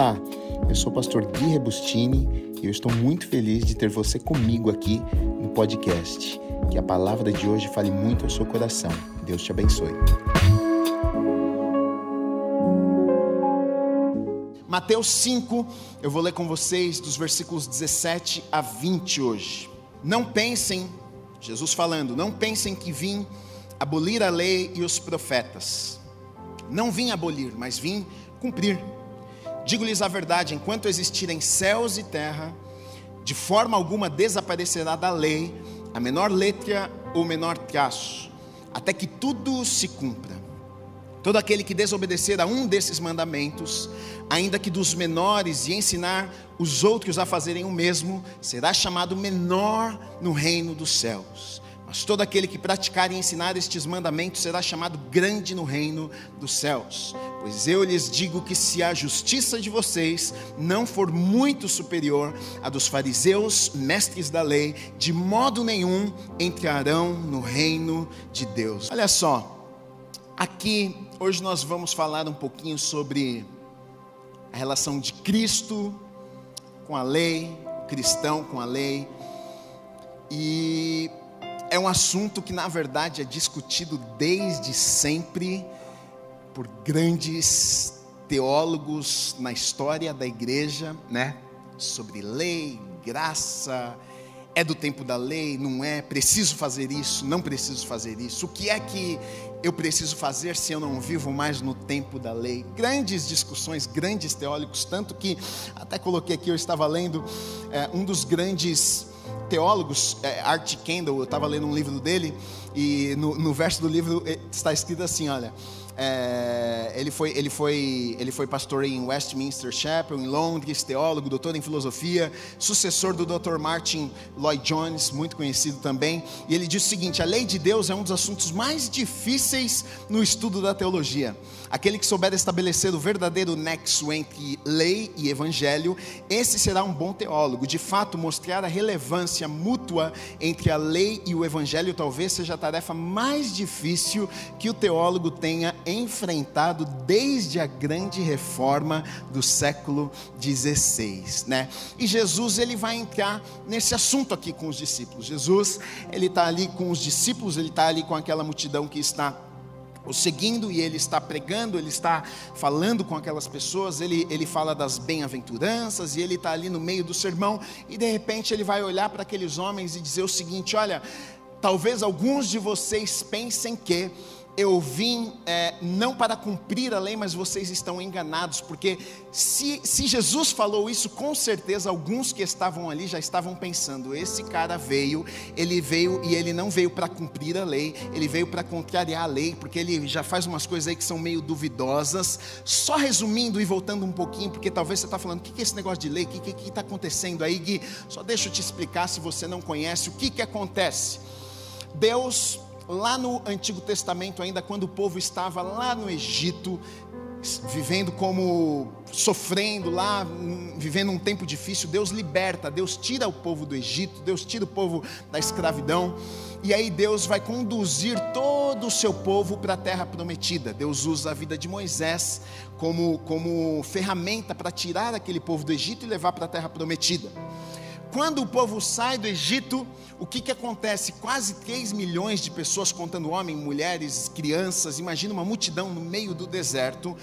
Olá, eu sou o pastor Gui Rebustini e eu estou muito feliz de ter você comigo aqui no podcast. Que a palavra de hoje fale muito ao seu coração. Deus te abençoe. Mateus 5, eu vou ler com vocês dos versículos 17 a 20 hoje. Não pensem, Jesus falando, não pensem que vim abolir a lei e os profetas. Não vim abolir, mas vim cumprir. Digo-lhes a verdade: enquanto existirem céus e terra, de forma alguma desaparecerá da lei a menor letra ou menor traço, até que tudo se cumpra. Todo aquele que desobedecer a um desses mandamentos, ainda que dos menores, e ensinar os outros a fazerem o mesmo, será chamado menor no reino dos céus. Mas todo aquele que praticar e ensinar estes mandamentos será chamado grande no reino dos céus. Pois eu lhes digo que se a justiça de vocês não for muito superior à dos fariseus, mestres da lei, de modo nenhum entrarão no reino de Deus. Olha só, aqui hoje nós vamos falar um pouquinho sobre a relação de Cristo com a lei, cristão com a lei. E é um assunto que, na verdade, é discutido desde sempre por grandes teólogos na história da igreja, né? Sobre lei, graça, é do tempo da lei, não é? Preciso fazer isso, não preciso fazer isso. O que é que eu preciso fazer se eu não vivo mais no tempo da lei? Grandes discussões, grandes teólogos, tanto que até coloquei aqui, eu estava lendo é, um dos grandes teólogos, é, Art Kendall, eu estava lendo um livro dele, e no, no verso do livro eh, está escrito assim: olha. É, ele, foi, ele, foi, ele foi pastor em Westminster Chapel, em Londres, teólogo, doutor em filosofia, sucessor do Dr. Martin Lloyd Jones, muito conhecido também. E ele diz o seguinte: a lei de Deus é um dos assuntos mais difíceis no estudo da teologia. Aquele que souber estabelecer o verdadeiro nexo entre lei e evangelho, esse será um bom teólogo. De fato, mostrar a relevância mútua entre a lei e o evangelho talvez seja a tarefa mais difícil que o teólogo tenha enfrentado desde a grande reforma do século XVI, né? E Jesus ele vai entrar nesse assunto aqui com os discípulos. Jesus ele está ali com os discípulos, ele está ali com aquela multidão que está o seguindo e ele está pregando, ele está falando com aquelas pessoas, ele, ele fala das bem-aventuranças e ele está ali no meio do sermão e de repente ele vai olhar para aqueles homens e dizer o seguinte: olha, talvez alguns de vocês pensem que eu vim é, não para cumprir a lei, mas vocês estão enganados, porque se, se Jesus falou isso, com certeza alguns que estavam ali já estavam pensando: esse cara veio, ele veio e ele não veio para cumprir a lei, ele veio para contrariar a lei, porque ele já faz umas coisas aí que são meio duvidosas. Só resumindo e voltando um pouquinho, porque talvez você está falando: o que é esse negócio de lei? O que está acontecendo aí, Gui? Só deixa eu te explicar se você não conhece o que, que acontece. Deus lá no Antigo Testamento, ainda quando o povo estava lá no Egito, vivendo como sofrendo lá, vivendo um tempo difícil, Deus liberta, Deus tira o povo do Egito, Deus tira o povo da escravidão, e aí Deus vai conduzir todo o seu povo para a terra prometida. Deus usa a vida de Moisés como, como ferramenta para tirar aquele povo do Egito e levar para a terra prometida. Quando o povo sai do Egito, o que, que acontece? Quase 3 milhões de pessoas, contando homens, mulheres, crianças, imagina uma multidão no meio do deserto,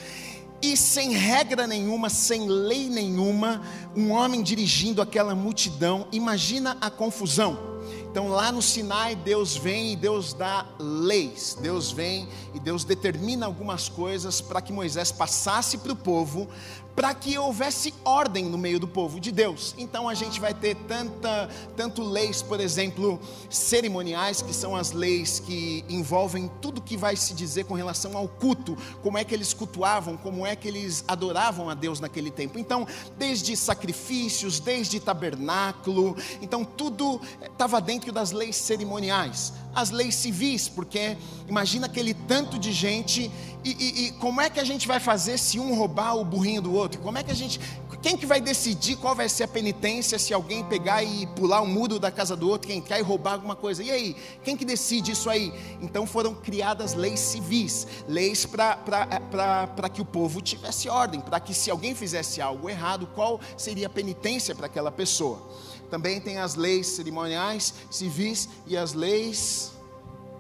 e sem regra nenhuma, sem lei nenhuma, um homem dirigindo aquela multidão, imagina a confusão. Então lá no Sinai, Deus vem e Deus dá leis. Deus vem e Deus determina algumas coisas para que Moisés passasse para o povo, para que houvesse ordem no meio do povo de Deus. Então a gente vai ter tanta, tanto leis, por exemplo, cerimoniais, que são as leis que envolvem tudo que vai se dizer com relação ao culto, como é que eles cultuavam, como é que eles adoravam a Deus naquele tempo. Então, desde sacrifícios, desde tabernáculo, então tudo estava dentro das leis cerimoniais, as leis civis, porque imagina aquele tanto de gente e, e, e como é que a gente vai fazer se um roubar o burrinho do outro? Como é que a gente quem que vai decidir qual vai ser a penitência se alguém pegar e pular o muro da casa do outro, quem quer e roubar alguma coisa? E aí, quem que decide isso aí? Então foram criadas leis civis, leis para que o povo tivesse ordem, para que se alguém fizesse algo errado, qual seria a penitência para aquela pessoa? Também tem as leis cerimoniais, civis e as leis.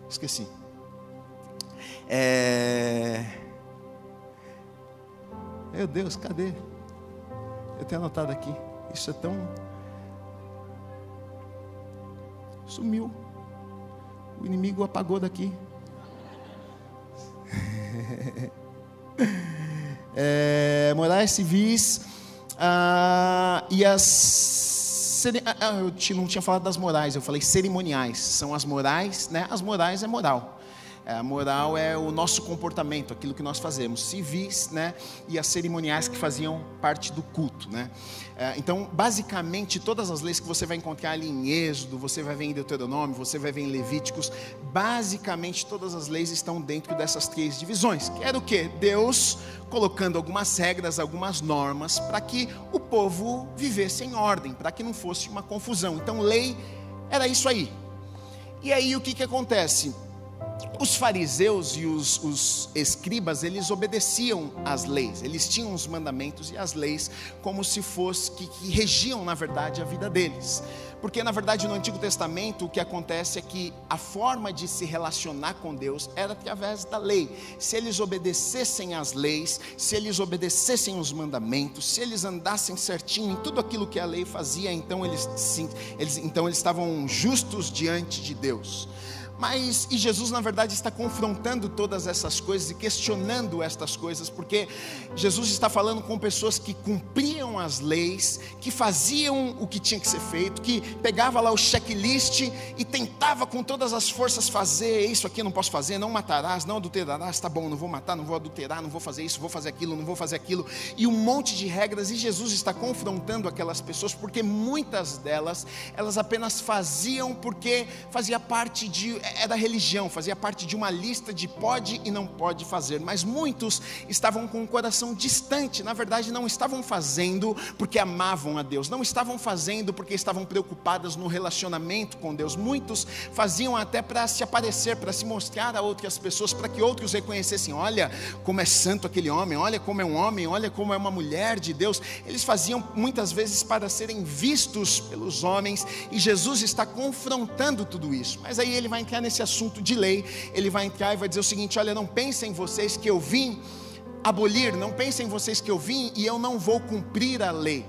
Esqueci. É... Meu Deus, cadê? Eu tenho anotado aqui. Isso é tão. Sumiu. O inimigo apagou daqui. é, morais civis ah, e as eu não tinha falado das morais, eu falei cerimoniais. São as morais, né? As morais é moral. É, a moral é o nosso comportamento, aquilo que nós fazemos, civis, né? E as cerimoniais que faziam parte do culto, né? É, então, basicamente, todas as leis que você vai encontrar ali em Êxodo, você vai ver em Deuteronômio, você vai ver em Levíticos, basicamente todas as leis estão dentro dessas três divisões. Que era o que? Deus colocando algumas regras, algumas normas para que o povo vivesse em ordem, para que não fosse uma confusão. Então, lei era isso aí. E aí o que, que acontece? Os fariseus e os, os, escribas, eles obedeciam às leis, eles tinham os mandamentos e as leis como se fosse, que, que regiam na verdade a vida deles. Porque na verdade no Antigo Testamento o que acontece é que a forma de se relacionar com Deus era através da lei. Se eles obedecessem às leis, se eles obedecessem os mandamentos, se eles andassem certinho em tudo aquilo que a lei fazia, então eles, sim, eles, então eles estavam justos diante de Deus. Mas, e Jesus na verdade está confrontando todas essas coisas e questionando estas coisas, porque Jesus está falando com pessoas que cumpriam as leis, que faziam o que tinha que ser feito, que pegava lá o checklist e tentava com todas as forças fazer isso aqui não posso fazer, não matarás, não adulterarás, tá bom, não vou matar, não vou adulterar, não vou fazer isso, vou fazer aquilo, não vou fazer aquilo, e um monte de regras, e Jesus está confrontando aquelas pessoas, porque muitas delas, elas apenas faziam porque fazia parte de é da religião, fazia parte de uma lista de pode e não pode fazer, mas muitos estavam com o coração distante, na verdade não estavam fazendo porque amavam a Deus, não estavam fazendo porque estavam preocupadas no relacionamento com Deus, muitos faziam até para se aparecer, para se mostrar a outras pessoas, para que outros reconhecessem: olha como é santo aquele homem, olha como é um homem, olha como é uma mulher de Deus. Eles faziam muitas vezes para serem vistos pelos homens, e Jesus está confrontando tudo isso, mas aí ele vai entrar nesse assunto de lei, ele vai entrar e vai dizer o seguinte: olha, não pensem vocês que eu vim abolir, não pensem vocês que eu vim e eu não vou cumprir a lei.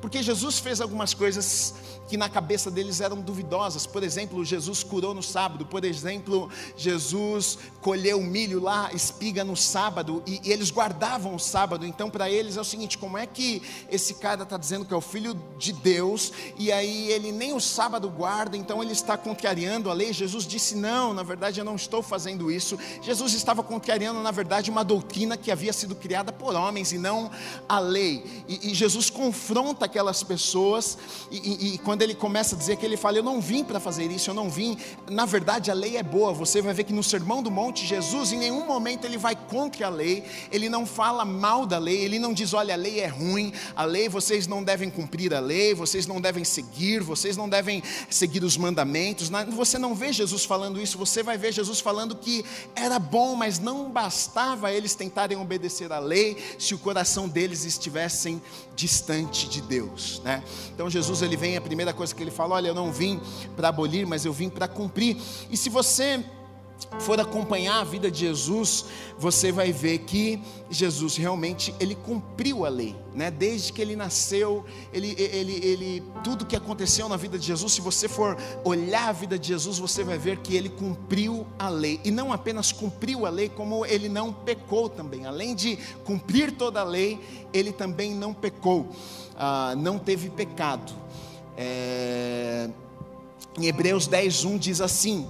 Porque Jesus fez algumas coisas que na cabeça deles eram duvidosas. Por exemplo, Jesus curou no sábado. Por exemplo, Jesus colheu milho lá, espiga no sábado, e, e eles guardavam o sábado. Então, para eles é o seguinte: como é que esse cara está dizendo que é o filho de Deus, e aí ele nem o sábado guarda, então ele está contrariando a lei? Jesus disse: não, na verdade eu não estou fazendo isso. Jesus estava contrariando, na verdade, uma doutrina que havia sido criada por homens e não a lei. E, e Jesus confronta aquelas pessoas, e, e, e quando ele começa a dizer que ele fala: Eu não vim para fazer isso, eu não vim. Na verdade, a lei é boa. Você vai ver que no Sermão do Monte, Jesus, em nenhum momento, ele vai contra a lei, ele não fala mal da lei, ele não diz: Olha, a lei é ruim, a lei, vocês não devem cumprir a lei, vocês não devem seguir, vocês não devem seguir os mandamentos. Você não vê Jesus falando isso, você vai ver Jesus falando que era bom, mas não bastava eles tentarem obedecer a lei se o coração deles estivessem distante de Deus, né? Então Jesus ele vem a primeira primeira coisa que ele fala: Olha, eu não vim para abolir, mas eu vim para cumprir. E se você for acompanhar a vida de Jesus, você vai ver que Jesus realmente ele cumpriu a lei, né? Desde que ele nasceu, ele, ele, ele, tudo que aconteceu na vida de Jesus, se você for olhar a vida de Jesus, você vai ver que ele cumpriu a lei e não apenas cumpriu a lei, como ele não pecou também. Além de cumprir toda a lei, ele também não pecou, ah, não teve pecado. É, em Hebreus 10, 1 diz assim: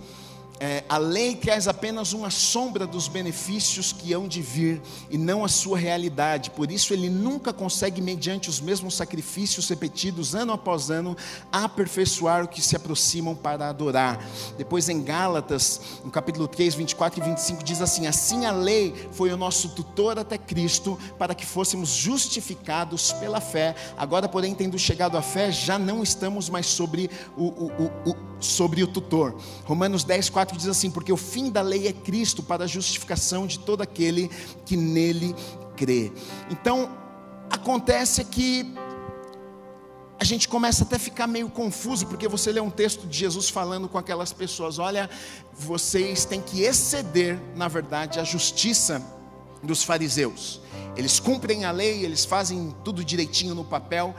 é, a lei traz apenas uma sombra dos benefícios que hão de vir e não a sua realidade. Por isso, ele nunca consegue, mediante os mesmos sacrifícios repetidos ano após ano, aperfeiçoar o que se aproximam para adorar. Depois, em Gálatas, no capítulo 3, 24 e 25, diz assim: Assim a lei foi o nosso tutor até Cristo, para que fôssemos justificados pela fé. Agora, porém, tendo chegado à fé, já não estamos mais sobre o, o, o, o sobre o tutor. Romanos 10, 4 4 diz assim: Porque o fim da lei é Cristo para a justificação de todo aquele que nele crê. Então, acontece que a gente começa até a ficar meio confuso, porque você lê um texto de Jesus falando com aquelas pessoas: olha, vocês têm que exceder, na verdade, a justiça dos fariseus. Eles cumprem a lei, eles fazem tudo direitinho no papel,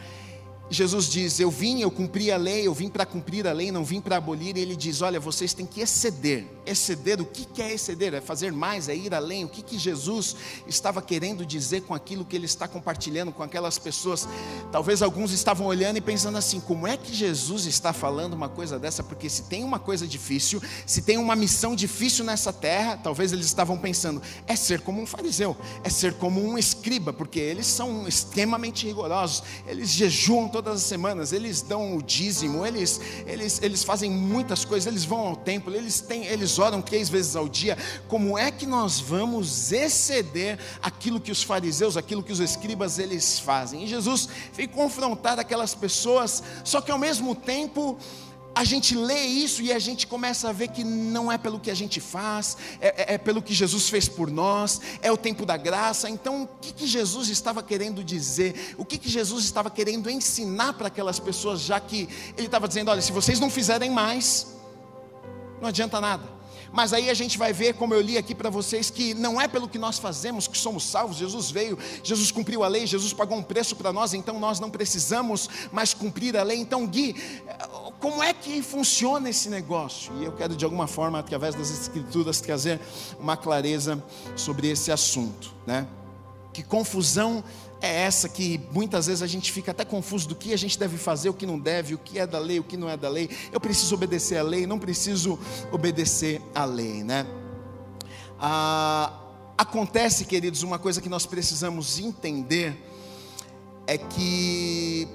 Jesus diz: Eu vim, eu cumpri a lei, eu vim para cumprir a lei, não vim para abolir. E ele diz: Olha, vocês têm que exceder. Exceder, o que é exceder? É fazer mais, é ir além. O que, que Jesus estava querendo dizer com aquilo que ele está compartilhando com aquelas pessoas? Talvez alguns estavam olhando e pensando assim: como é que Jesus está falando uma coisa dessa? Porque se tem uma coisa difícil, se tem uma missão difícil nessa terra, talvez eles estavam pensando: é ser como um fariseu, é ser como um escriba, porque eles são extremamente rigorosos, eles jejuam todas as semanas, eles dão o dízimo, eles, eles, eles fazem muitas coisas, eles vão ao templo, eles, têm, eles oram três vezes ao dia. Como é que nós vamos exceder aquilo que os fariseus, aquilo que os escribas eles fazem? E Jesus veio confrontar aquelas pessoas, só que ao mesmo tempo a gente lê isso e a gente começa a ver que não é pelo que a gente faz, é, é, é pelo que Jesus fez por nós, é o tempo da graça. Então, o que, que Jesus estava querendo dizer? O que, que Jesus estava querendo ensinar para aquelas pessoas, já que ele estava dizendo: olha, se vocês não fizerem mais, não adianta nada. Mas aí a gente vai ver, como eu li aqui para vocês, que não é pelo que nós fazemos que somos salvos. Jesus veio, Jesus cumpriu a lei, Jesus pagou um preço para nós, então nós não precisamos mais cumprir a lei. Então, Gui, como é que funciona esse negócio? E eu quero, de alguma forma, através das Escrituras, trazer uma clareza sobre esse assunto, né? Que confusão é essa que muitas vezes a gente fica até confuso do que a gente deve fazer, o que não deve, o que é da lei, o que não é da lei. Eu preciso obedecer à lei, não preciso obedecer à lei, né? Ah, acontece, queridos, uma coisa que nós precisamos entender é que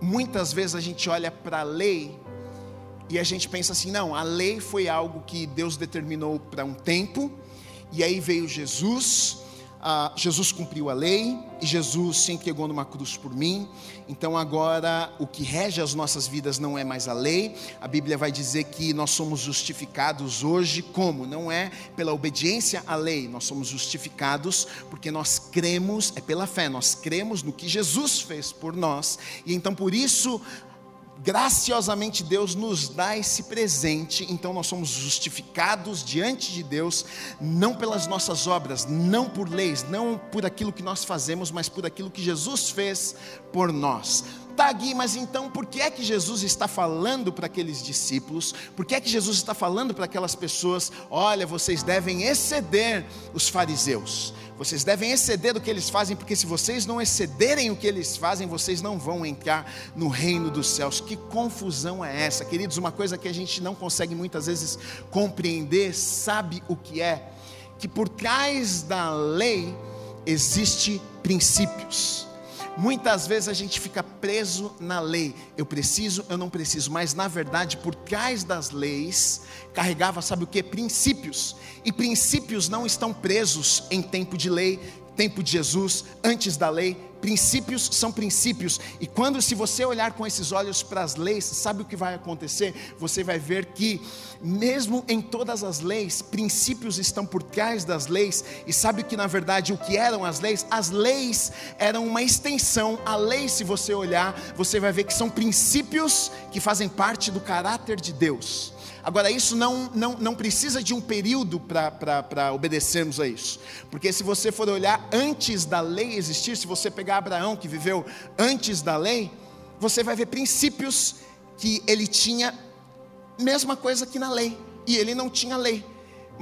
muitas vezes a gente olha para a lei e a gente pensa assim: não, a lei foi algo que Deus determinou para um tempo, e aí veio Jesus ah, Jesus cumpriu a lei e Jesus se entregou numa cruz por mim. Então agora o que rege as nossas vidas não é mais a lei. A Bíblia vai dizer que nós somos justificados hoje como? Não é pela obediência à lei, nós somos justificados porque nós cremos, é pela fé, nós cremos no que Jesus fez por nós. E então por isso graciosamente Deus nos dá esse presente, então nós somos justificados diante de Deus, não pelas nossas obras, não por leis, não por aquilo que nós fazemos, mas por aquilo que Jesus fez por nós. Tá, Gui, mas então por que é que Jesus está falando para aqueles discípulos? Por que é que Jesus está falando para aquelas pessoas? Olha, vocês devem exceder os fariseus. Vocês devem exceder do que eles fazem, porque se vocês não excederem o que eles fazem, vocês não vão entrar no reino dos céus. Que confusão é essa, queridos? Uma coisa que a gente não consegue muitas vezes compreender, sabe o que é? Que por trás da lei existe princípios. Muitas vezes a gente fica preso na lei. Eu preciso, eu não preciso, mas na verdade, por trás das leis, carregava, sabe o que? Princípios. E princípios não estão presos em tempo de lei, tempo de Jesus, antes da lei, princípios são princípios, e quando, se você olhar com esses olhos para as leis, sabe o que vai acontecer? Você vai ver que, mesmo em todas as leis, princípios estão por trás das leis, e sabe que na verdade o que eram as leis? As leis eram uma extensão, a lei, se você olhar, você vai ver que são princípios que fazem parte do caráter de Deus. Agora, isso não, não, não precisa de um período para obedecermos a isso, porque se você for olhar antes da lei existir, se você pegar Abraão que viveu antes da lei, você vai ver princípios que ele tinha, mesma coisa que na lei, e ele não tinha lei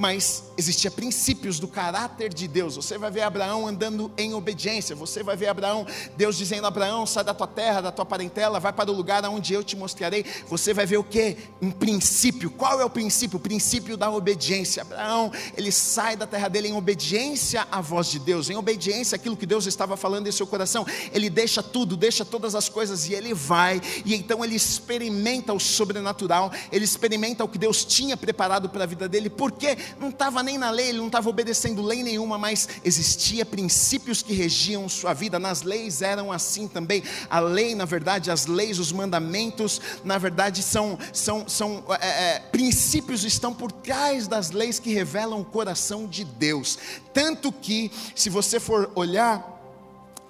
mas existia princípios do caráter de Deus. Você vai ver Abraão andando em obediência. Você vai ver Abraão, Deus dizendo: Abraão, sai da tua terra, da tua parentela, vai para o lugar onde eu te mostrarei. Você vai ver o que? Um princípio. Qual é o princípio? O princípio da obediência. Abraão, ele sai da terra dele em obediência à voz de Deus, em obediência àquilo que Deus estava falando em seu coração. Ele deixa tudo, deixa todas as coisas e ele vai. E então ele experimenta o sobrenatural, ele experimenta o que Deus tinha preparado para a vida dele. Por quê? Não estava nem na lei, ele não estava obedecendo lei nenhuma, mas existia princípios que regiam sua vida. Nas leis eram assim também. A lei, na verdade, as leis, os mandamentos, na verdade, são, são, são é, é, princípios estão por trás das leis que revelam o coração de Deus. Tanto que, se você for olhar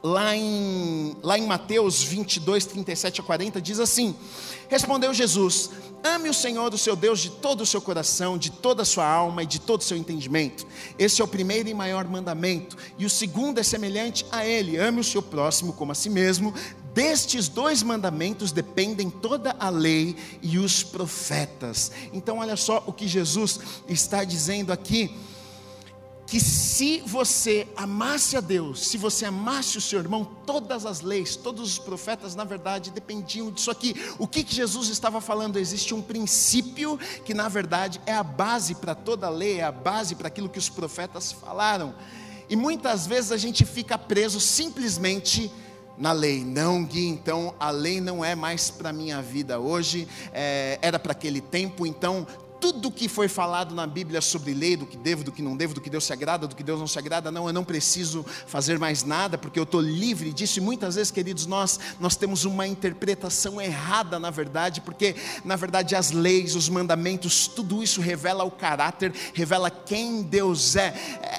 lá em, lá em Mateus 22, 37 a 40, diz assim: Respondeu Jesus: Ame o Senhor, o seu Deus, de todo o seu coração, de toda a sua alma e de todo o seu entendimento. Esse é o primeiro e maior mandamento. E o segundo é semelhante a ele: ame o seu próximo como a si mesmo. Destes dois mandamentos dependem toda a lei e os profetas. Então, olha só o que Jesus está dizendo aqui que se você amasse a Deus, se você amasse o seu irmão, todas as leis, todos os profetas, na verdade, dependiam disso aqui. O que, que Jesus estava falando? Existe um princípio que, na verdade, é a base para toda a lei, é a base para aquilo que os profetas falaram. E muitas vezes a gente fica preso simplesmente na lei. Não, Gui, então a lei não é mais para minha vida hoje, é, era para aquele tempo, então tudo que foi falado na Bíblia sobre lei, do que devo, do que não devo, do que Deus se agrada, do que Deus não se agrada, não, eu não preciso fazer mais nada, porque eu estou livre disso. E muitas vezes, queridos, nós, nós temos uma interpretação errada, na verdade, porque, na verdade, as leis, os mandamentos, tudo isso revela o caráter, revela quem Deus é.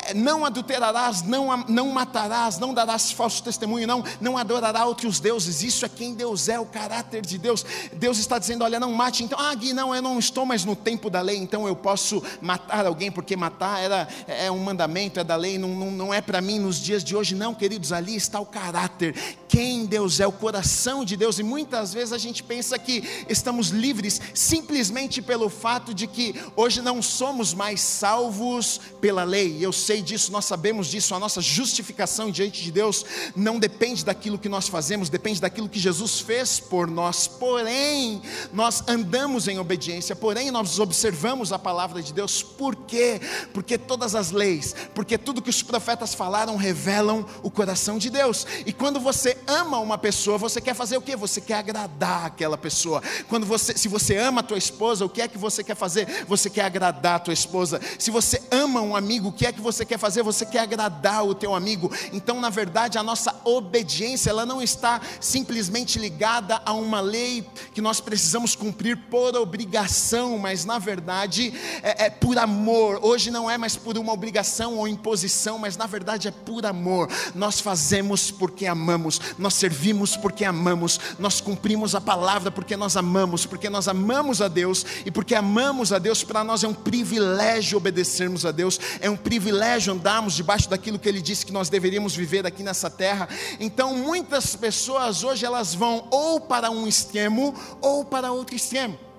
é não adulterarás, não, não matarás, não darás falso testemunho, não, não adorará outros deuses. Isso é quem Deus é, o caráter de Deus. Deus está dizendo: olha, não mate. Então, ah, Gui, não, eu não estou mais no tempo da lei, então eu posso matar alguém, porque matar era, é um mandamento, é da lei, não, não, não é para mim nos dias de hoje, não, queridos, ali está o caráter, quem Deus é, o coração de Deus, e muitas vezes a gente pensa que estamos livres simplesmente pelo fato de que hoje não somos mais salvos pela lei, eu sei disso, nós sabemos disso, a nossa justificação diante de Deus não depende daquilo que nós fazemos, depende daquilo que Jesus fez por nós, porém, nós andamos em obediência, porém, nós observamos observamos a palavra de Deus, por quê? Porque todas as leis, porque tudo que os profetas falaram revelam o coração de Deus. E quando você ama uma pessoa, você quer fazer o quê? Você quer agradar aquela pessoa. Quando você, se você ama a tua esposa, o que é que você quer fazer? Você quer agradar a tua esposa. Se você ama um amigo, o que é que você quer fazer? Você quer agradar o teu amigo. Então, na verdade, a nossa obediência, ela não está simplesmente ligada a uma lei que nós precisamos cumprir por obrigação, mas na verdade verdade é, é por amor. Hoje não é mais por uma obrigação ou imposição, mas na verdade é por amor. Nós fazemos porque amamos, nós servimos porque amamos, nós cumprimos a palavra porque nós amamos, porque nós amamos a Deus e porque amamos a Deus, para nós é um privilégio obedecermos a Deus, é um privilégio andarmos debaixo daquilo que Ele disse que nós deveríamos viver aqui nessa terra. Então, muitas pessoas hoje elas vão ou para um extremo ou para outro extremo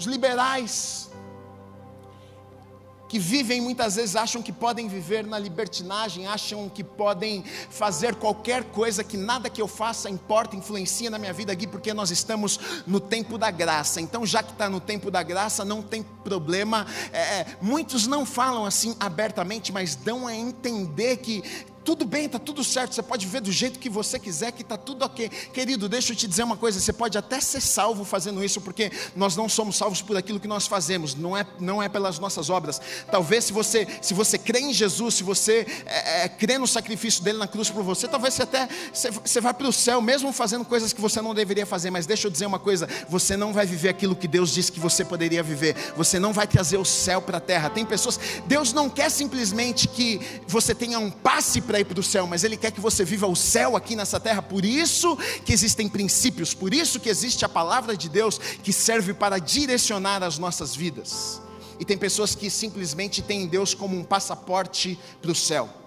os liberais, que vivem muitas vezes acham que podem viver na libertinagem, acham que podem fazer qualquer coisa, que nada que eu faça importa, influencia na minha vida aqui, porque nós estamos no tempo da graça. Então, já que está no tempo da graça, não tem problema. É, é muitos não falam assim abertamente, mas dão a entender que tudo bem, está tudo certo, você pode ver do jeito que você quiser, que está tudo ok. Querido, deixa eu te dizer uma coisa: você pode até ser salvo fazendo isso, porque nós não somos salvos por aquilo que nós fazemos, não é, não é pelas nossas obras. Talvez se você, se você crê em Jesus, se você é, é, crê no sacrifício dele na cruz por você, talvez você até você, você vá para o céu, mesmo fazendo coisas que você não deveria fazer. Mas deixa eu dizer uma coisa: você não vai viver aquilo que Deus disse que você poderia viver, você não vai trazer o céu para a terra. Tem pessoas, Deus não quer simplesmente que você tenha um passe para ir para o céu, mas Ele quer que você viva o céu aqui nessa terra. Por isso que existem princípios, por isso que existe a palavra de Deus que serve para direcionar as nossas vidas. E tem pessoas que simplesmente têm Deus como um passaporte para o céu.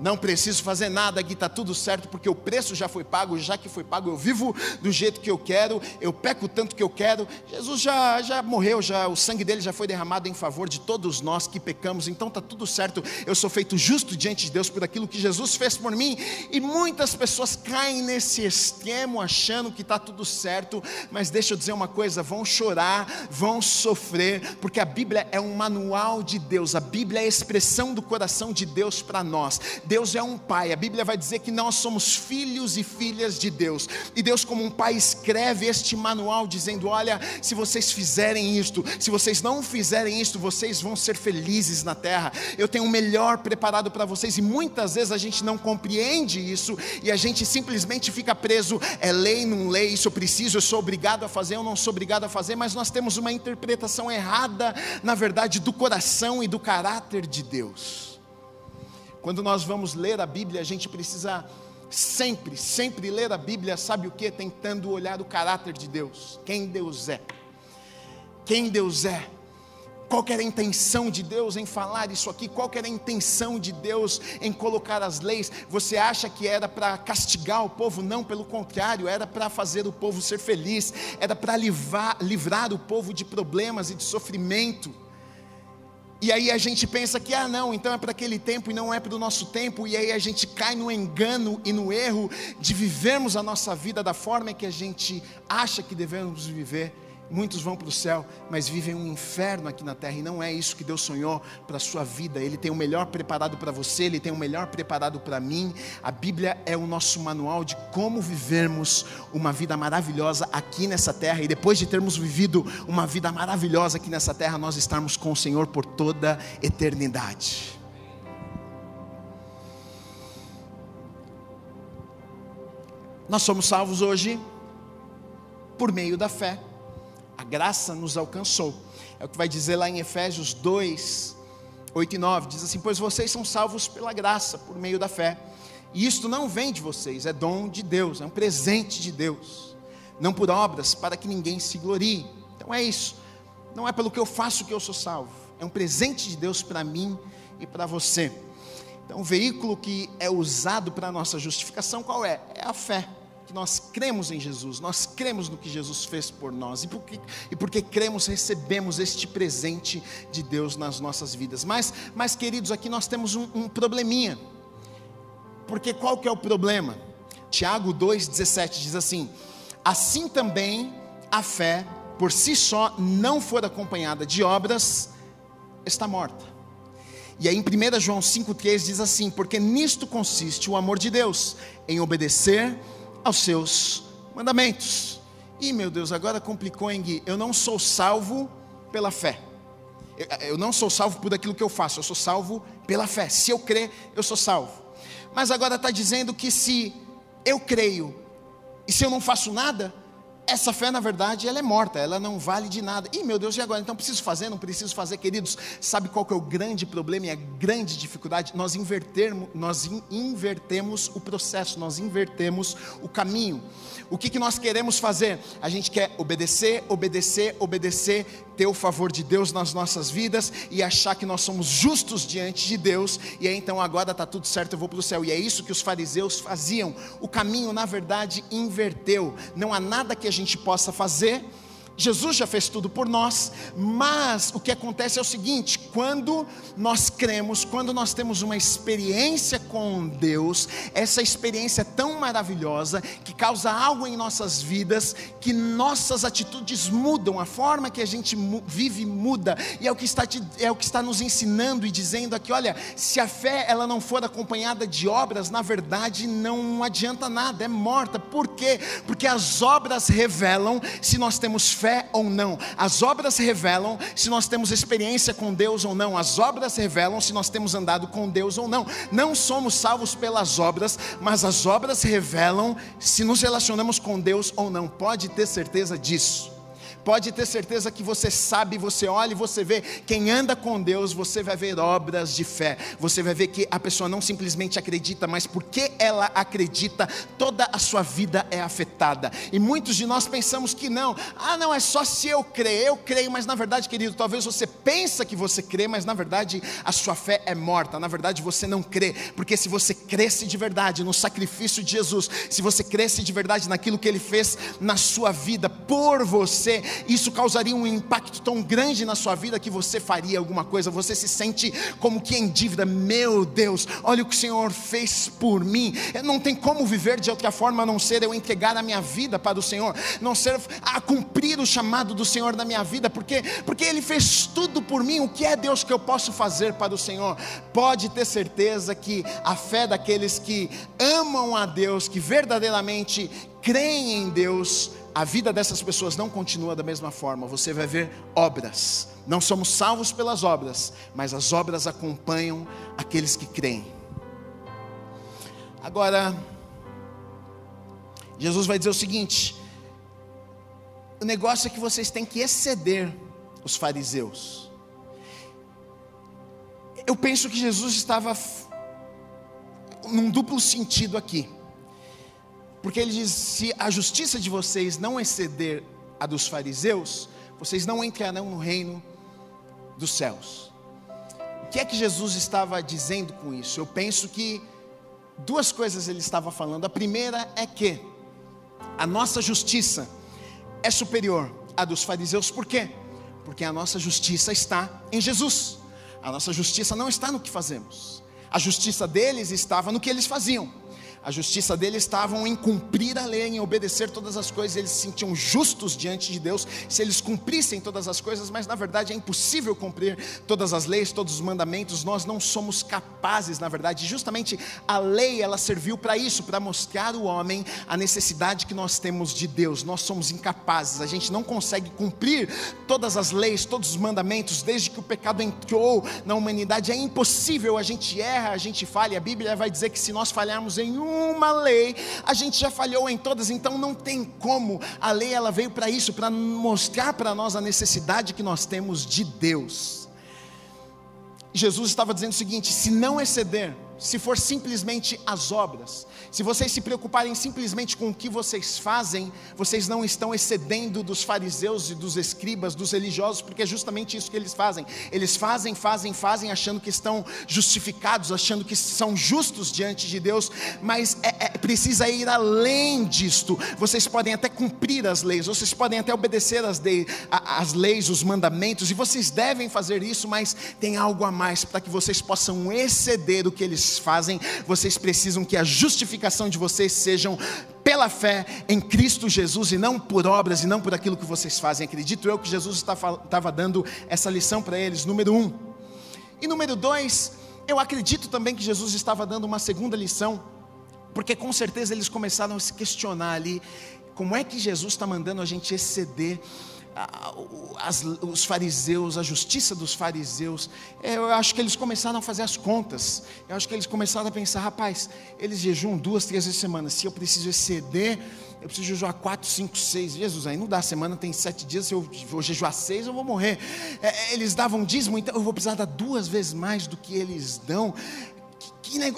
Não preciso fazer nada, aqui está tudo certo, porque o preço já foi pago, já que foi pago, eu vivo do jeito que eu quero, eu peco tanto que eu quero. Jesus já, já morreu, já o sangue dele já foi derramado em favor de todos nós que pecamos, então está tudo certo, eu sou feito justo diante de Deus por aquilo que Jesus fez por mim. E muitas pessoas caem nesse extremo achando que está tudo certo, mas deixa eu dizer uma coisa: vão chorar, vão sofrer, porque a Bíblia é um manual de Deus, a Bíblia é a expressão do coração de Deus para nós. Deus é um pai. A Bíblia vai dizer que nós somos filhos e filhas de Deus. E Deus, como um pai, escreve este manual dizendo: Olha, se vocês fizerem isto, se vocês não fizerem isto, vocês vão ser felizes na terra. Eu tenho o melhor preparado para vocês. E muitas vezes a gente não compreende isso e a gente simplesmente fica preso. É lei, não lei, isso eu preciso, eu sou obrigado a fazer, eu não sou obrigado a fazer. Mas nós temos uma interpretação errada, na verdade, do coração e do caráter de Deus. Quando nós vamos ler a Bíblia, a gente precisa sempre, sempre ler a Bíblia, sabe o que? Tentando olhar o caráter de Deus, quem Deus é. Quem Deus é. Qual era a intenção de Deus em falar isso aqui? Qual era a intenção de Deus em colocar as leis? Você acha que era para castigar o povo? Não, pelo contrário, era para fazer o povo ser feliz, era para livrar, livrar o povo de problemas e de sofrimento. E aí a gente pensa que, ah, não, então é para aquele tempo e não é para o nosso tempo, e aí a gente cai no engano e no erro de vivermos a nossa vida da forma que a gente acha que devemos viver Muitos vão para o céu, mas vivem um inferno aqui na terra, e não é isso que Deus sonhou para a sua vida. Ele tem o melhor preparado para você, Ele tem o melhor preparado para mim. A Bíblia é o nosso manual de como vivermos uma vida maravilhosa aqui nessa terra, e depois de termos vivido uma vida maravilhosa aqui nessa terra, nós estarmos com o Senhor por toda eternidade. Nós somos salvos hoje por meio da fé a graça nos alcançou. É o que vai dizer lá em Efésios 2, 8 e 9. Diz assim: Pois vocês são salvos pela graça, por meio da fé. E isto não vem de vocês, é dom de Deus, é um presente de Deus. Não por obras, para que ninguém se glorie. Então é isso. Não é pelo que eu faço que eu sou salvo. É um presente de Deus para mim e para você. Então, o veículo que é usado para a nossa justificação, qual é? É a fé nós cremos em Jesus, nós cremos no que Jesus fez por nós, e porque, e porque cremos, recebemos este presente de Deus nas nossas vidas. Mas, mas queridos, aqui nós temos um, um probleminha, porque qual que é o problema? Tiago 2,17 diz assim: Assim também a fé, por si só, não for acompanhada de obras, está morta. E aí em 1 João 5,3 diz assim: Porque nisto consiste o amor de Deus, em obedecer aos seus mandamentos. E meu Deus, agora complicou, hein, Gui? Eu não sou salvo pela fé. Eu, não sou salvo por aquilo que eu faço, eu sou salvo pela fé. Se eu crer, eu sou salvo. Mas agora está dizendo que se eu creio e se eu não faço nada, essa fé, na verdade, ela é morta, ela não vale de nada. Ih, meu Deus, e agora? Então preciso fazer, não preciso fazer, queridos. Sabe qual que é o grande problema e a grande dificuldade? Nós invertermos, nós invertemos o processo, nós invertemos o caminho. O que, que nós queremos fazer? A gente quer obedecer, obedecer, obedecer, ter o favor de Deus nas nossas vidas e achar que nós somos justos diante de Deus, e aí então agora está tudo certo, eu vou para o céu. E é isso que os fariseus faziam. O caminho, na verdade, inverteu. Não há nada que a gente possa fazer Jesus já fez tudo por nós, mas o que acontece é o seguinte: quando nós cremos, quando nós temos uma experiência com Deus, essa experiência é tão maravilhosa que causa algo em nossas vidas, que nossas atitudes mudam, a forma que a gente vive muda, e é o que está, é o que está nos ensinando e dizendo aqui: olha, se a fé ela não for acompanhada de obras, na verdade não adianta nada, é morta. Por quê? Porque as obras revelam se nós temos fé fé ou não. As obras revelam se nós temos experiência com Deus ou não. As obras revelam se nós temos andado com Deus ou não. Não somos salvos pelas obras, mas as obras revelam se nos relacionamos com Deus ou não. Pode ter certeza disso. Pode ter certeza que você sabe, você olha e você vê quem anda com Deus, você vai ver obras de fé. Você vai ver que a pessoa não simplesmente acredita, mas porque ela acredita, toda a sua vida é afetada. E muitos de nós pensamos que não. Ah, não, é só se eu crer. Eu creio, mas na verdade, querido, talvez você pensa que você crê, mas na verdade a sua fé é morta. Na verdade, você não crê, porque se você cresce de verdade no sacrifício de Jesus, se você cresce de verdade naquilo que ele fez na sua vida por você, isso causaria um impacto tão grande na sua vida que você faria alguma coisa, você se sente como que em dívida. Meu Deus, olha o que o Senhor fez por mim. Não tem como viver de outra forma a não ser eu entregar a minha vida para o Senhor, não ser a cumprir o chamado do Senhor na minha vida, porque porque ele fez tudo por mim. O que é Deus que eu posso fazer para o Senhor? Pode ter certeza que a fé daqueles que amam a Deus, que verdadeiramente creem em Deus, a vida dessas pessoas não continua da mesma forma. Você vai ver obras. Não somos salvos pelas obras, mas as obras acompanham aqueles que creem. Agora, Jesus vai dizer o seguinte: o negócio é que vocês têm que exceder os fariseus. Eu penso que Jesus estava num duplo sentido aqui. Porque ele diz: se a justiça de vocês não exceder a dos fariseus, vocês não entrarão no reino dos céus. O que é que Jesus estava dizendo com isso? Eu penso que duas coisas ele estava falando. A primeira é que a nossa justiça é superior à dos fariseus, por quê? Porque a nossa justiça está em Jesus. A nossa justiça não está no que fazemos. A justiça deles estava no que eles faziam. A justiça deles estava em cumprir a lei, em obedecer todas as coisas, eles se sentiam justos diante de Deus. Se eles cumprissem todas as coisas, mas na verdade é impossível cumprir todas as leis, todos os mandamentos, nós não somos capazes, na verdade, justamente a lei ela serviu para isso, para mostrar ao homem a necessidade que nós temos de Deus, nós somos incapazes, a gente não consegue cumprir todas as leis, todos os mandamentos, desde que o pecado entrou na humanidade, é impossível, a gente erra, a gente falha, a Bíblia vai dizer que se nós falharmos em um uma lei, a gente já falhou em todas, então não tem como. A lei ela veio para isso, para mostrar para nós a necessidade que nós temos de Deus. Jesus estava dizendo o seguinte: se não exceder, se for simplesmente as obras, se vocês se preocuparem simplesmente com o que vocês fazem, vocês não estão excedendo dos fariseus e dos escribas, dos religiosos, porque é justamente isso que eles fazem. Eles fazem, fazem, fazem, achando que estão justificados, achando que são justos diante de Deus, mas é, é, precisa ir além disto. Vocês podem até cumprir as leis, vocês podem até obedecer as, de, as leis, os mandamentos, e vocês devem fazer isso, mas tem algo a mais para que vocês possam exceder o que eles fazem. Vocês precisam que a justificação justificação de vocês sejam pela fé em Cristo Jesus e não por obras e não por aquilo que vocês fazem. Acredito eu que Jesus estava dando essa lição para eles, número um. E número dois, eu acredito também que Jesus estava dando uma segunda lição, porque com certeza eles começaram a se questionar ali: como é que Jesus está mandando a gente exceder as, os fariseus, a justiça dos fariseus, é, eu acho que eles começaram a fazer as contas, eu acho que eles começaram a pensar, rapaz, eles jejuam duas, três vezes semana, se eu preciso exceder, eu preciso jejuar quatro, cinco, seis, Jesus, aí não dá, semana tem sete dias, se eu vou jejuar seis, eu vou morrer, é, é, eles davam dízimo, então eu vou precisar dar duas vezes mais do que eles dão,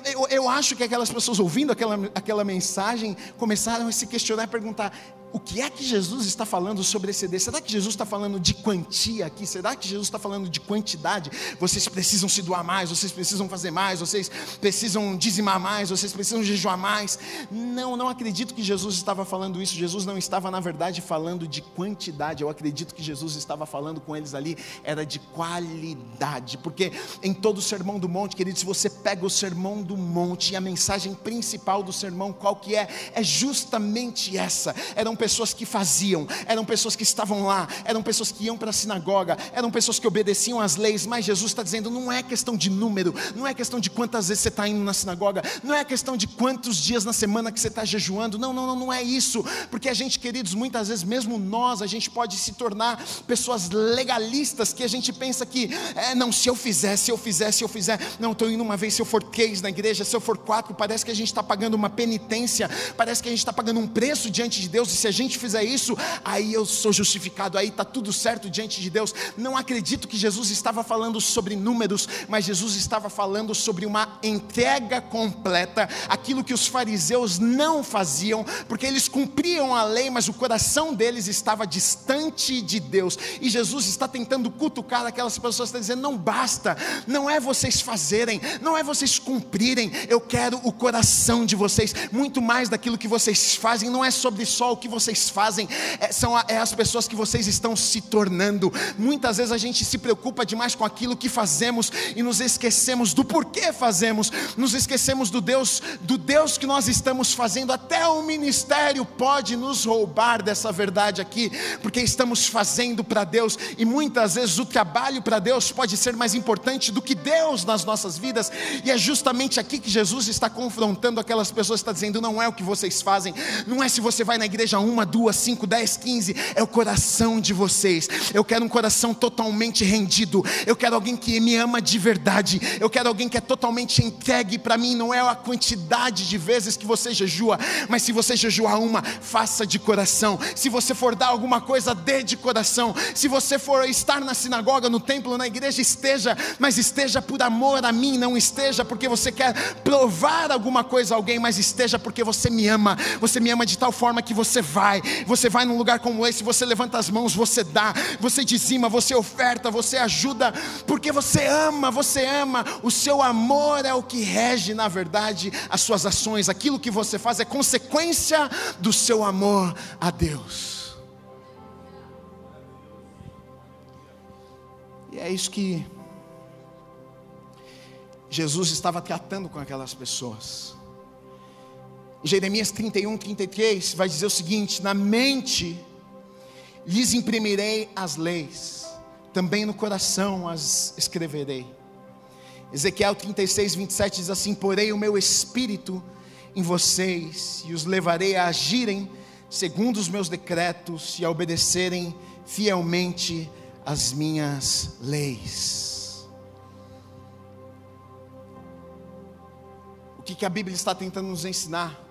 eu, eu, acho que aquelas pessoas ouvindo aquela, aquela mensagem começaram a se questionar e perguntar: o que é que Jesus está falando sobre exceder? Será que Jesus está falando de quantia aqui? Será que Jesus está falando de quantidade? Vocês precisam se doar mais, vocês precisam fazer mais, vocês precisam dizimar mais, vocês precisam jejuar mais. Não, não acredito que Jesus estava falando isso. Jesus não estava, na verdade, falando de quantidade. Eu acredito que Jesus estava falando com eles ali, era de qualidade. Porque em todo o sermão do monte, queridos, você pega o sermão do monte e a mensagem principal do sermão, qual que é? É justamente essa. Eram pessoas que faziam, eram pessoas que estavam lá, eram pessoas que iam para a sinagoga, eram pessoas que obedeciam às leis, mas Jesus está dizendo: não é questão de número, não é questão de quantas vezes você está indo na sinagoga, não é questão de quantos dias na semana que você está jejuando, não, não, não, não é isso, porque a gente, queridos, muitas vezes, mesmo nós, a gente pode se tornar pessoas legalistas que a gente pensa que, é, não, se eu fizer, se eu fizer, se eu fizer, não, estou indo uma vez, se eu for três na igreja, se eu for quatro, parece que a gente está pagando uma penitência, parece que a gente está pagando um preço diante de Deus, e se a gente fizer isso, aí eu sou justificado, aí está tudo certo diante de Deus. Não acredito que Jesus estava falando sobre números, mas Jesus estava falando sobre uma entrega completa, aquilo que os fariseus não faziam, porque eles cumpriam a lei, mas o coração deles estava distante de Deus. E Jesus está tentando cutucar aquelas pessoas, está dizendo: não basta, não é vocês fazerem, não é vocês cumprirem, eu quero o coração de vocês, muito mais daquilo que vocês fazem, não é sobre só o que vocês fazem, é, são é as pessoas que vocês estão se tornando. Muitas vezes a gente se preocupa demais com aquilo que fazemos e nos esquecemos do porquê fazemos, nos esquecemos do Deus, do Deus que nós estamos fazendo. Até o ministério pode nos roubar dessa verdade aqui, porque estamos fazendo para Deus e muitas vezes o trabalho para Deus pode ser mais importante do que Deus nas nossas vidas, e é justamente aqui que Jesus está confrontando aquelas pessoas, está dizendo: não é o que vocês fazem, não é se você vai na igreja uma, duas, cinco, dez, quinze, é o coração de vocês. Eu quero um coração totalmente rendido, eu quero alguém que me ama de verdade, eu quero alguém que é totalmente entregue para mim, não é a quantidade de vezes que você jejua, mas se você jejuar uma, faça de coração, se você for dar alguma coisa, dê de coração, se você for estar na sinagoga, no templo, na igreja, esteja, mas esteja por amor a mim, não esteja porque você quer provar alguma coisa a alguém, mas esteja porque você me ama, você me ama de tal forma que você vai, você vai num lugar como esse, você levanta as mãos, você dá, você dizima, você oferta, você ajuda, porque você ama, você ama, o seu amor é o que rege, na verdade, as suas ações, aquilo que você faz é consequência do seu amor a Deus. E é isso que Jesus estava tratando com aquelas pessoas. Jeremias 31, 33 vai dizer o seguinte: Na mente lhes imprimirei as leis, também no coração as escreverei. Ezequiel 36, 27 diz assim: Porei o meu espírito em vocês e os levarei a agirem segundo os meus decretos e a obedecerem fielmente as minhas leis. O que, que a Bíblia está tentando nos ensinar?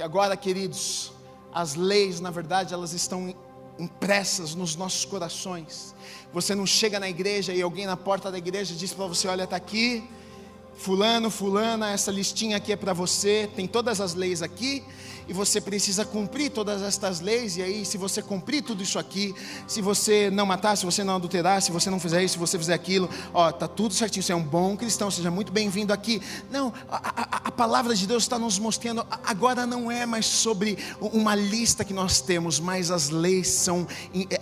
Que agora, queridos, as leis, na verdade, elas estão impressas nos nossos corações. Você não chega na igreja e alguém na porta da igreja diz para você: Olha, está aqui, Fulano, Fulana, essa listinha aqui é para você, tem todas as leis aqui, e você precisa cumprir todas estas leis, e aí, se você cumprir tudo isso aqui, se você não matar, se você não adulterar, se você não fizer isso, se você fizer aquilo, ó, tá tudo certinho, você é um bom cristão, seja muito bem-vindo aqui. Não, a, a, a, palavra de Deus está nos mostrando, agora não é mais sobre uma lista que nós temos, mas as leis são,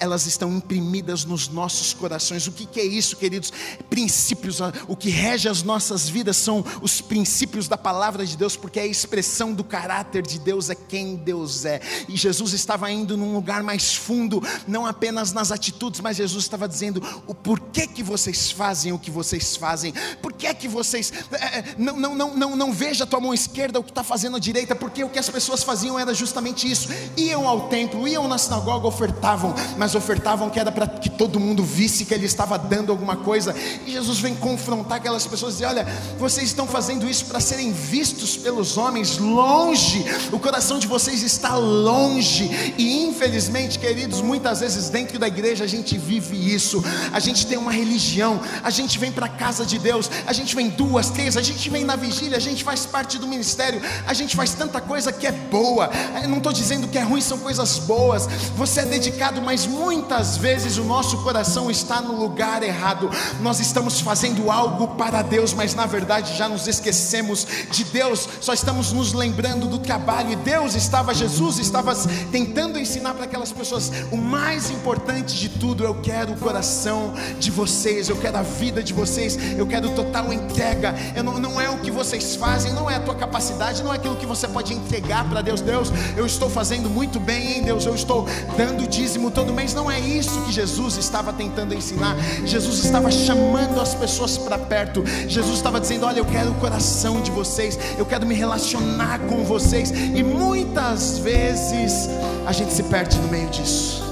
elas estão imprimidas nos nossos corações. O que, que é isso, queridos? Princípios, o que rege as nossas vidas são os princípios da palavra de Deus, porque é a expressão do caráter de Deus, é quem Deus é. E Jesus estava indo num lugar mais fundo, não apenas nas atitudes, mas Jesus estava dizendo o porquê que vocês fazem o que vocês fazem, por que que vocês é, não, não, não, não, não veja a tua mão esquerda o que está fazendo a direita, porque o que as pessoas faziam era justamente isso: iam ao templo, iam na sinagoga, ofertavam, mas ofertavam que era para que todo mundo visse que ele estava dando alguma coisa. E Jesus vem confrontar aquelas pessoas e dizer: olha, vocês estão fazendo isso para serem vistos pelos homens longe, o coração coração de vocês está longe, e infelizmente, queridos, muitas vezes dentro da igreja a gente vive isso. A gente tem uma religião, a gente vem para a casa de Deus, a gente vem duas, três, a gente vem na vigília, a gente faz parte do ministério, a gente faz tanta coisa que é boa. Eu não estou dizendo que é ruim, são coisas boas. Você é dedicado, mas muitas vezes o nosso coração está no lugar errado. Nós estamos fazendo algo para Deus, mas na verdade já nos esquecemos de Deus, só estamos nos lembrando do trabalho e Deus estava, Jesus estava tentando ensinar para aquelas pessoas: o mais importante de tudo, eu quero o coração de vocês, eu quero a vida de vocês, eu quero total entrega. Eu não, não é o que vocês fazem, não é a tua capacidade, não é aquilo que você pode entregar para Deus. Deus, eu estou fazendo muito bem, hein, Deus, eu estou dando dízimo todo mês. Não é isso que Jesus estava tentando ensinar. Jesus estava chamando as pessoas para perto. Jesus estava dizendo: Olha, eu quero o coração de vocês, eu quero me relacionar com vocês. E muitas vezes a gente se perde no meio disso.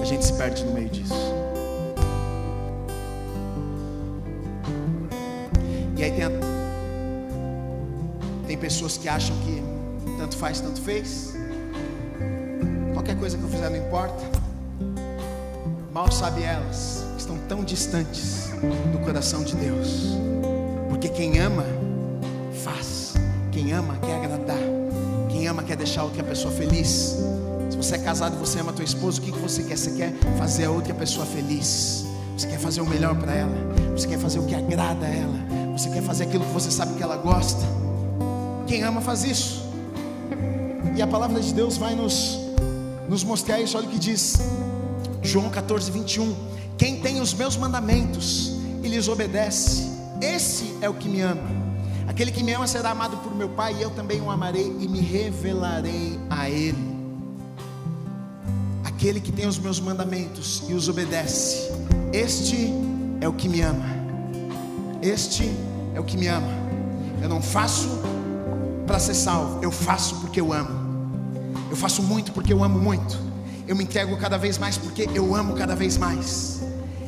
A gente se perde no meio disso. E aí tem, a, tem pessoas que acham que tanto faz, tanto fez. Qualquer coisa que eu fizer não importa. Mal sabe elas, estão tão distantes do coração de Deus. Porque quem ama. Quem ama, quer agradar. Quem ama, quer deixar outra pessoa feliz. Se você é casado e você ama tua esposa, o que, que você quer? Você quer fazer a outra pessoa feliz. Você quer fazer o melhor para ela. Você quer fazer o que agrada a ela. Você quer fazer aquilo que você sabe que ela gosta. Quem ama faz isso. E a palavra de Deus vai nos, nos mostrar isso. Olha o que diz João 14, 21. Quem tem os meus mandamentos e lhes obedece, esse é o que me ama. Aquele que me ama será amado por meu Pai, e eu também o amarei e me revelarei a Ele. Aquele que tem os meus mandamentos e os obedece, este é o que me ama. Este é o que me ama. Eu não faço para ser salvo, eu faço porque eu amo. Eu faço muito porque eu amo muito. Eu me entrego cada vez mais porque eu amo cada vez mais.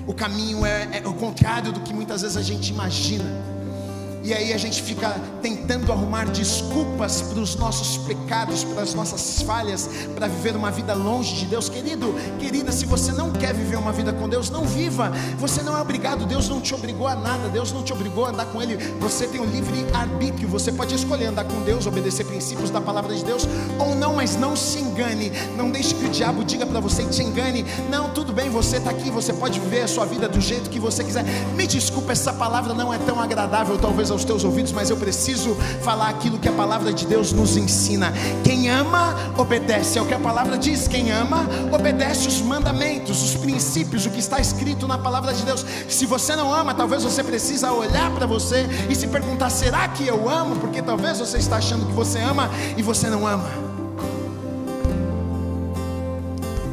O caminho é, é o contrário do que muitas vezes a gente imagina. E aí a gente fica tentando arrumar desculpas para os nossos pecados, para as nossas falhas, para viver uma vida longe de Deus. Querido, querida, se você não quer viver uma vida com Deus, não viva. Você não é obrigado, Deus não te obrigou a nada, Deus não te obrigou a andar com Ele. Você tem o um livre arbítrio, você pode escolher andar com Deus, obedecer princípios da palavra de Deus ou não, mas não se engane. Não deixe que o diabo diga para você e te engane. Não, tudo bem, você está aqui, você pode viver a sua vida do jeito que você quiser. Me desculpa, essa palavra não é tão agradável, talvez aos teus ouvidos, mas eu preciso falar aquilo que a palavra de Deus nos ensina. Quem ama, obedece. É o que a palavra diz. Quem ama, obedece os mandamentos, os princípios, o que está escrito na palavra de Deus. Se você não ama, talvez você precisa olhar para você e se perguntar: será que eu amo? Porque talvez você está achando que você ama e você não ama.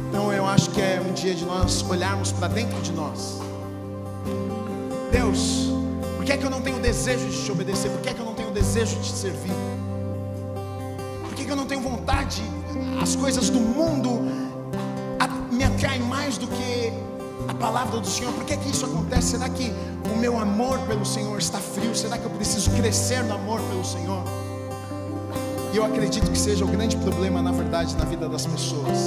Então eu acho que é um dia de nós olharmos para dentro de nós. Deus, que é que eu não tenho desejo de te obedecer? Por que é que eu não tenho desejo de te servir? Por que, é que eu não tenho vontade? As coisas do mundo me atraem mais do que a palavra do Senhor. Por que, é que isso acontece? Será que o meu amor pelo Senhor está frio? Será que eu preciso crescer no amor pelo Senhor? E eu acredito que seja o grande problema, na verdade, na vida das pessoas.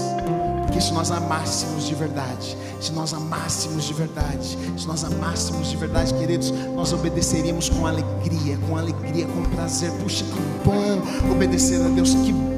Porque se nós amássemos de verdade, se nós amássemos de verdade, se nós amássemos de verdade, queridos, nós obedeceríamos com alegria, com alegria, com prazer. Puxa, que bom obedecer a Deus, que bom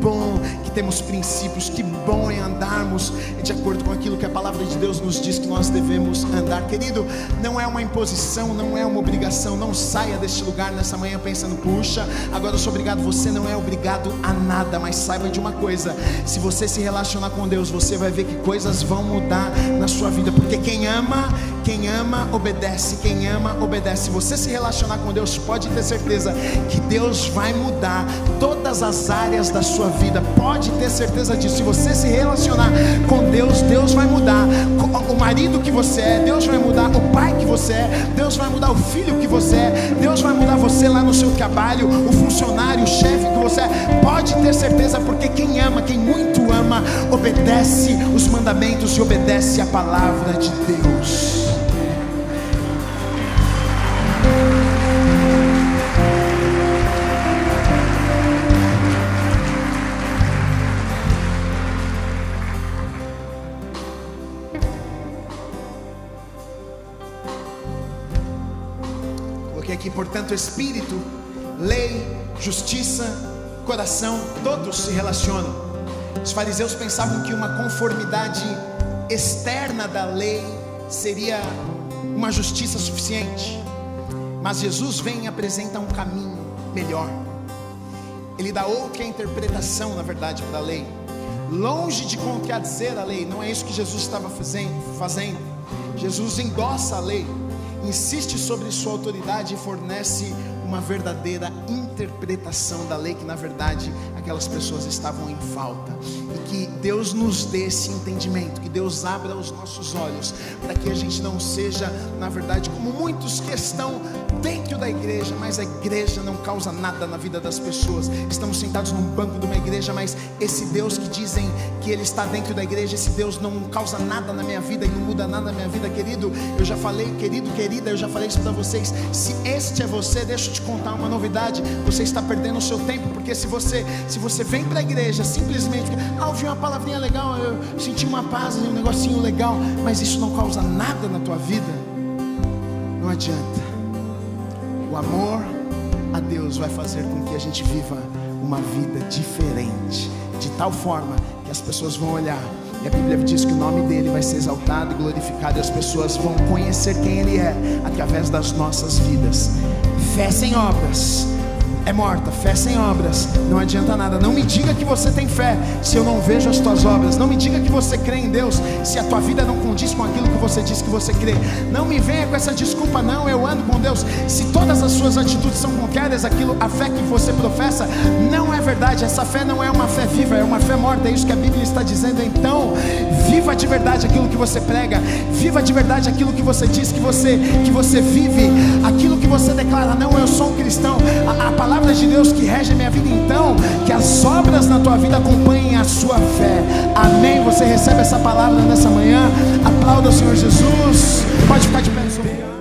que temos princípios, que bom é andarmos de acordo com aquilo que a palavra de Deus nos diz que nós devemos andar. Querido, não é uma imposição, não é uma obrigação. Não saia deste lugar nessa manhã pensando, puxa, agora eu sou obrigado. Você não é obrigado a nada, mas saiba de uma coisa: se você se relacionar com Deus, você vai ver que coisas vão mudar na sua vida, porque quem ama, quem ama, obedece. Quem ama, obedece. Você se relacionar com Deus, pode ter certeza que Deus vai mudar todas as áreas da sua vida. Pode ter certeza disso. Se você se relacionar com Deus, Deus vai mudar. O marido que você é, Deus vai mudar. O pai que você é, Deus vai mudar. O filho que você é, Deus vai mudar você lá no seu trabalho. O funcionário, o chefe que você é. Pode ter certeza, porque quem ama, quem muito ama, obedece os mandamentos e obedece a palavra de Deus. Portanto, espírito, lei, justiça, coração, todos se relacionam. Os fariseus pensavam que uma conformidade externa da lei seria uma justiça suficiente. Mas Jesus vem e apresenta um caminho melhor. Ele dá outra interpretação, na verdade, para a lei. Longe de contradizer a lei, não é isso que Jesus estava fazendo. Jesus endossa a lei insiste sobre sua autoridade e fornece uma verdadeira interpretação da lei que na verdade aquelas pessoas estavam em falta. E que Deus nos dê esse entendimento, que Deus abra os nossos olhos para que a gente não seja, na verdade, como muitos que estão dentro da igreja, mas a igreja não causa nada na vida das pessoas. Estamos sentados num banco de uma igreja, mas esse Deus que dizem que Ele está dentro da igreja, esse Deus não causa nada na minha vida e não muda nada na minha vida, querido. Eu já falei, querido, querida, eu já falei isso para vocês. Se este é você, deixa eu te contar uma novidade. Você está perdendo o seu tempo, porque se você, se você vem para a igreja simplesmente, ah, ouvi uma palavrinha legal, eu senti uma paz, um negocinho legal, mas isso não causa nada na tua vida, não adianta. O amor a Deus vai fazer com que a gente viva uma vida diferente, de tal forma que as pessoas vão olhar. E a Bíblia diz que o nome dele vai ser exaltado e glorificado, e as pessoas vão conhecer quem ele é através das nossas vidas. Fé sem obras é morta. Fé sem obras não adianta nada. Não me diga que você tem fé se eu não vejo as tuas obras. Não me diga que você crê em Deus se a tua vida não condiz com aquilo que você diz que você crê. Não me venha com essa desculpa, não. Eu ando com Deus. Se todas as suas atitudes são contrárias àquilo, a fé que você professa, não é verdade. Essa fé não é uma fé viva, é uma fé morta. É isso que a Bíblia está dizendo. Então, viva de verdade aquilo que você prega. Viva de verdade aquilo que você diz que você que você vive. Aquilo que você declara. Não, eu sou um cristão. a, a palavra de Deus que rege a minha vida, então, que as obras na tua vida acompanhem a sua fé. Amém. Você recebe essa palavra nessa manhã. Aplauda o Senhor Jesus. Pode ficar de pé.